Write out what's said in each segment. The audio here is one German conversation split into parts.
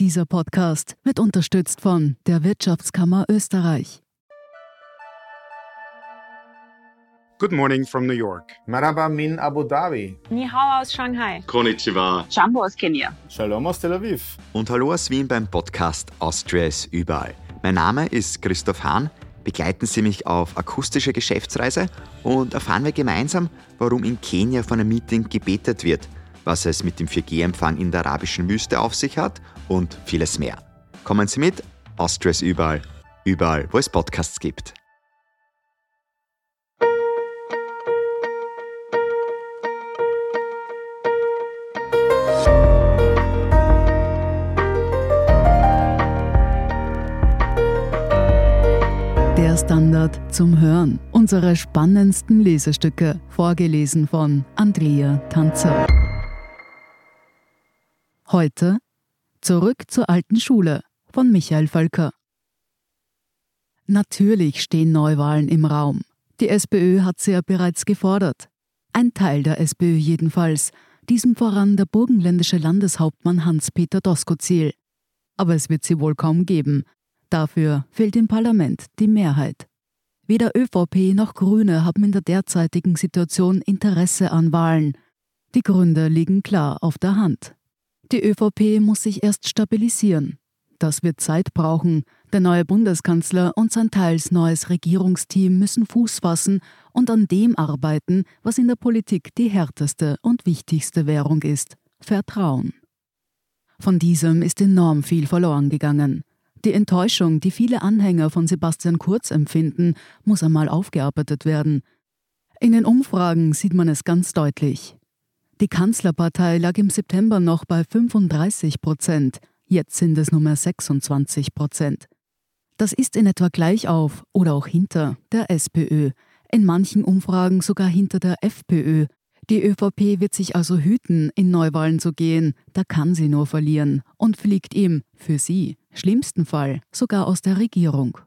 Dieser Podcast wird unterstützt von der Wirtschaftskammer Österreich. Good morning from New York. Marhaba min Abu Dhabi. Ni hao aus Shanghai. Konnichiwa. Jumbo aus Kenia. Shalom aus Tel Aviv. Und hallo aus Wien beim Podcast Austria ist überall. Mein Name ist Christoph Hahn. Begleiten Sie mich auf akustische Geschäftsreise und erfahren wir gemeinsam, warum in Kenia vor einem Meeting gebetet wird, was es mit dem 4G-Empfang in der arabischen Wüste auf sich hat und vieles mehr. Kommen Sie mit, Austria ist überall, überall, wo es Podcasts gibt. Der Standard zum Hören. Unsere spannendsten Lesestücke, vorgelesen von Andrea Tanzer. Heute Zurück zur alten Schule von Michael Völker. Natürlich stehen Neuwahlen im Raum. Die SPÖ hat sie ja bereits gefordert. Ein Teil der SPÖ jedenfalls, diesem voran der burgenländische Landeshauptmann Hans-Peter Doskozil. Aber es wird sie wohl kaum geben. Dafür fehlt im Parlament die Mehrheit. Weder ÖVP noch Grüne haben in der derzeitigen Situation Interesse an Wahlen. Die Gründe liegen klar auf der Hand. Die ÖVP muss sich erst stabilisieren. Das wird Zeit brauchen. Der neue Bundeskanzler und sein teils neues Regierungsteam müssen Fuß fassen und an dem arbeiten, was in der Politik die härteste und wichtigste Währung ist Vertrauen. Von diesem ist enorm viel verloren gegangen. Die Enttäuschung, die viele Anhänger von Sebastian Kurz empfinden, muss einmal aufgearbeitet werden. In den Umfragen sieht man es ganz deutlich. Die Kanzlerpartei lag im September noch bei 35 Prozent, jetzt sind es nur mehr 26 Prozent. Das ist in etwa gleich auf oder auch hinter der SPÖ, in manchen Umfragen sogar hinter der FPÖ. Die ÖVP wird sich also hüten, in Neuwahlen zu gehen, da kann sie nur verlieren und fliegt ihm, für sie, schlimmsten Fall, sogar aus der Regierung.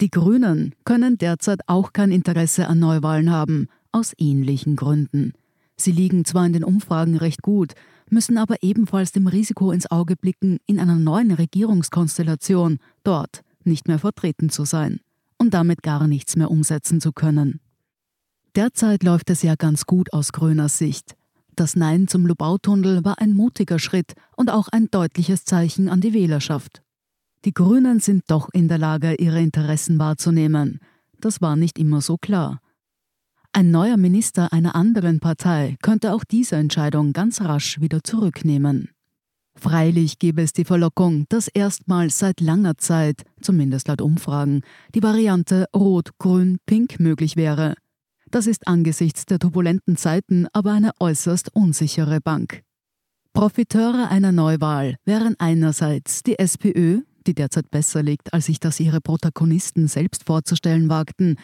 Die Grünen können derzeit auch kein Interesse an Neuwahlen haben, aus ähnlichen Gründen. Sie liegen zwar in den Umfragen recht gut, müssen aber ebenfalls dem Risiko ins Auge blicken, in einer neuen Regierungskonstellation dort nicht mehr vertreten zu sein und damit gar nichts mehr umsetzen zu können. Derzeit läuft es ja ganz gut aus grüner Sicht. Das Nein zum Lubautunnel war ein mutiger Schritt und auch ein deutliches Zeichen an die Wählerschaft. Die Grünen sind doch in der Lage, ihre Interessen wahrzunehmen. Das war nicht immer so klar. Ein neuer Minister einer anderen Partei könnte auch diese Entscheidung ganz rasch wieder zurücknehmen. Freilich gäbe es die Verlockung, dass erstmals seit langer Zeit, zumindest laut Umfragen, die Variante Rot-Grün-Pink möglich wäre. Das ist angesichts der turbulenten Zeiten aber eine äußerst unsichere Bank. Profiteure einer Neuwahl wären einerseits die SPÖ, die derzeit besser liegt, als sich das ihre Protagonisten selbst vorzustellen wagten,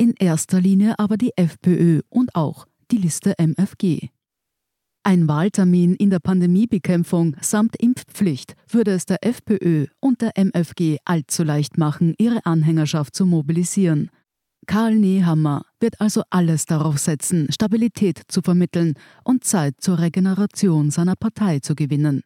in erster Linie aber die FPÖ und auch die Liste MFG. Ein Wahltermin in der Pandemiebekämpfung samt Impfpflicht würde es der FPÖ und der MFG allzu leicht machen, ihre Anhängerschaft zu mobilisieren. Karl Nehammer wird also alles darauf setzen, Stabilität zu vermitteln und Zeit zur Regeneration seiner Partei zu gewinnen.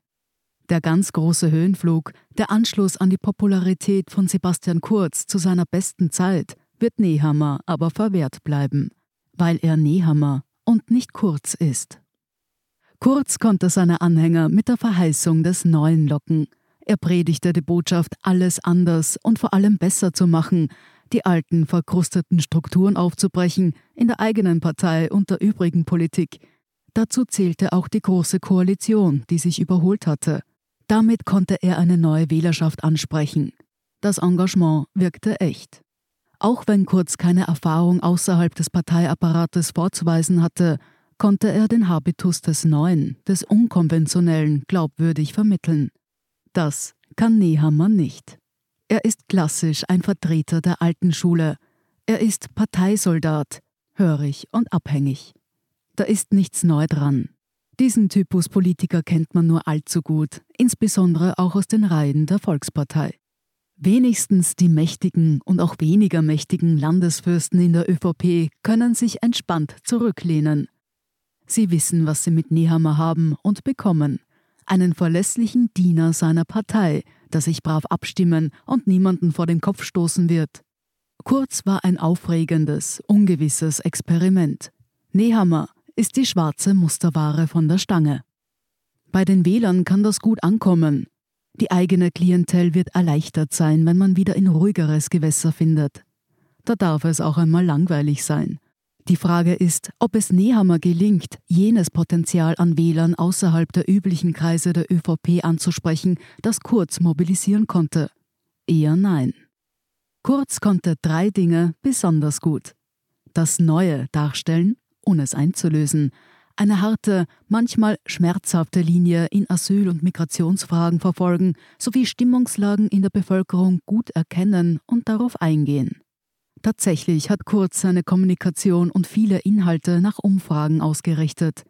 Der ganz große Höhenflug, der Anschluss an die Popularität von Sebastian Kurz zu seiner besten Zeit, wird Nehammer aber verwehrt bleiben, weil er Nehammer und nicht Kurz ist. Kurz konnte seine Anhänger mit der Verheißung des Neuen locken. Er predigte die Botschaft, alles anders und vor allem besser zu machen, die alten, verkrusteten Strukturen aufzubrechen, in der eigenen Partei und der übrigen Politik. Dazu zählte auch die Große Koalition, die sich überholt hatte. Damit konnte er eine neue Wählerschaft ansprechen. Das Engagement wirkte echt. Auch wenn Kurz keine Erfahrung außerhalb des Parteiapparates vorzuweisen hatte, konnte er den Habitus des Neuen, des Unkonventionellen glaubwürdig vermitteln. Das kann Nehammer nicht. Er ist klassisch ein Vertreter der alten Schule. Er ist Parteisoldat, hörig und abhängig. Da ist nichts neu dran. Diesen Typus Politiker kennt man nur allzu gut, insbesondere auch aus den Reihen der Volkspartei. Wenigstens die mächtigen und auch weniger mächtigen Landesfürsten in der ÖVP können sich entspannt zurücklehnen. Sie wissen, was sie mit Nehammer haben und bekommen. einen verlässlichen Diener seiner Partei, der sich brav abstimmen und niemanden vor den Kopf stoßen wird. Kurz war ein aufregendes, ungewisses Experiment. Nehammer ist die schwarze Musterware von der Stange. Bei den Wählern kann das gut ankommen. Die eigene Klientel wird erleichtert sein, wenn man wieder in ruhigeres Gewässer findet. Da darf es auch einmal langweilig sein. Die Frage ist, ob es Nehammer gelingt, jenes Potenzial an Wählern außerhalb der üblichen Kreise der ÖVP anzusprechen, das Kurz mobilisieren konnte. Eher nein. Kurz konnte drei Dinge besonders gut. Das Neue darstellen, ohne es einzulösen, eine harte, manchmal schmerzhafte Linie in Asyl- und Migrationsfragen verfolgen sowie Stimmungslagen in der Bevölkerung gut erkennen und darauf eingehen. Tatsächlich hat Kurz seine Kommunikation und viele Inhalte nach Umfragen ausgerichtet.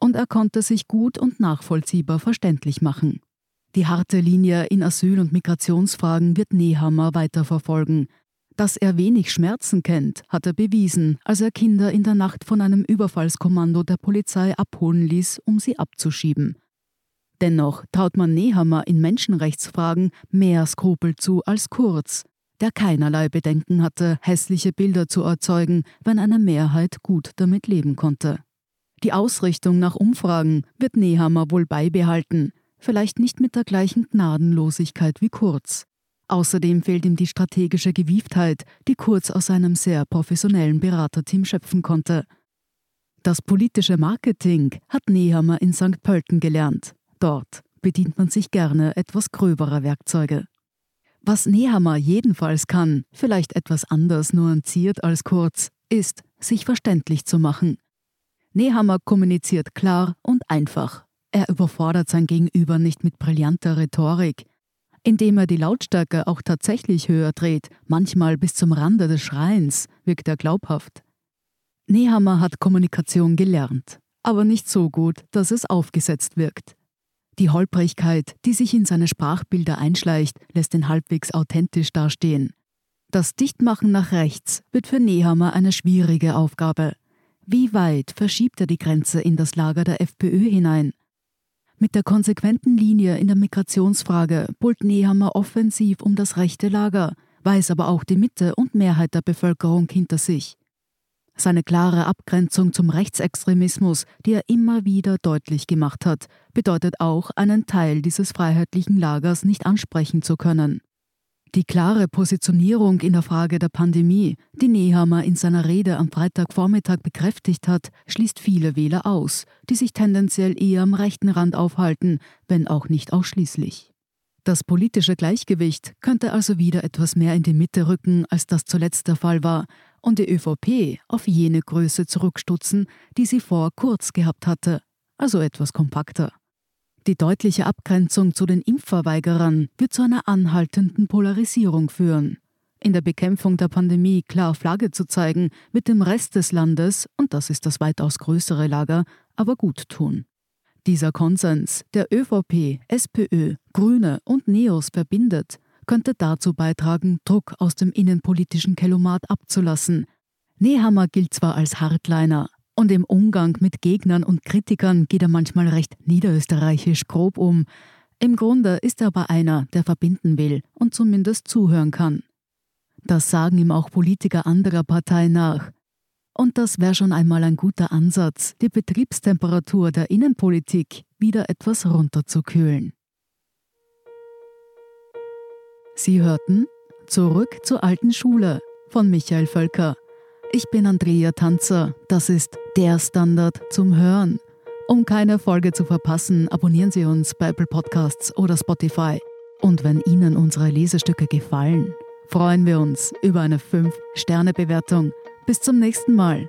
Und er konnte sich gut und nachvollziehbar verständlich machen. Die harte Linie in Asyl- und Migrationsfragen wird Nehammer weiterverfolgen. Dass er wenig Schmerzen kennt, hat er bewiesen, als er Kinder in der Nacht von einem Überfallskommando der Polizei abholen ließ, um sie abzuschieben. Dennoch traut man Nehammer in Menschenrechtsfragen mehr Skrupel zu als Kurz der keinerlei Bedenken hatte, hässliche Bilder zu erzeugen, wenn eine Mehrheit gut damit leben konnte. Die Ausrichtung nach Umfragen wird Nehammer wohl beibehalten, vielleicht nicht mit der gleichen Gnadenlosigkeit wie Kurz. Außerdem fehlt ihm die strategische Gewieftheit, die Kurz aus seinem sehr professionellen Beraterteam schöpfen konnte. Das politische Marketing hat Nehammer in St. Pölten gelernt. Dort bedient man sich gerne etwas gröberer Werkzeuge. Was Nehammer jedenfalls kann, vielleicht etwas anders nuanciert als kurz, ist, sich verständlich zu machen. Nehammer kommuniziert klar und einfach. Er überfordert sein Gegenüber nicht mit brillanter Rhetorik. Indem er die Lautstärke auch tatsächlich höher dreht, manchmal bis zum Rande des Schreins, wirkt er glaubhaft. Nehammer hat Kommunikation gelernt, aber nicht so gut, dass es aufgesetzt wirkt. Die Holprigkeit, die sich in seine Sprachbilder einschleicht, lässt ihn halbwegs authentisch dastehen. Das Dichtmachen nach rechts wird für Nehammer eine schwierige Aufgabe. Wie weit verschiebt er die Grenze in das Lager der FPÖ hinein? Mit der konsequenten Linie in der Migrationsfrage pult Nehammer offensiv um das rechte Lager, weiß aber auch die Mitte und Mehrheit der Bevölkerung hinter sich. Seine klare Abgrenzung zum Rechtsextremismus, die er immer wieder deutlich gemacht hat, bedeutet auch, einen Teil dieses freiheitlichen Lagers nicht ansprechen zu können. Die klare Positionierung in der Frage der Pandemie, die Nehammer in seiner Rede am Freitagvormittag bekräftigt hat, schließt viele Wähler aus, die sich tendenziell eher am rechten Rand aufhalten, wenn auch nicht ausschließlich. Das politische Gleichgewicht könnte also wieder etwas mehr in die Mitte rücken, als das zuletzt der Fall war, und die ÖVP auf jene Größe zurückstutzen, die sie vor kurz gehabt hatte, also etwas kompakter. Die deutliche Abgrenzung zu den Impfverweigerern wird zu einer anhaltenden Polarisierung führen. In der Bekämpfung der Pandemie klar Flagge zu zeigen, wird dem Rest des Landes, und das ist das weitaus größere Lager, aber gut tun. Dieser Konsens, der ÖVP, SPÖ, Grüne und Neos verbindet, könnte dazu beitragen, Druck aus dem innenpolitischen Kellomat abzulassen. Nehammer gilt zwar als Hardliner, und im Umgang mit Gegnern und Kritikern geht er manchmal recht niederösterreichisch grob um. Im Grunde ist er aber einer, der verbinden will und zumindest zuhören kann. Das sagen ihm auch Politiker anderer Parteien nach. Und das wäre schon einmal ein guter Ansatz, die Betriebstemperatur der Innenpolitik wieder etwas runterzukühlen. Sie hörten Zurück zur alten Schule von Michael Völker. Ich bin Andrea Tanzer. Das ist der Standard zum Hören. Um keine Folge zu verpassen, abonnieren Sie uns bei Apple Podcasts oder Spotify. Und wenn Ihnen unsere Lesestücke gefallen, freuen wir uns über eine 5-Sterne-Bewertung. Bis zum nächsten Mal.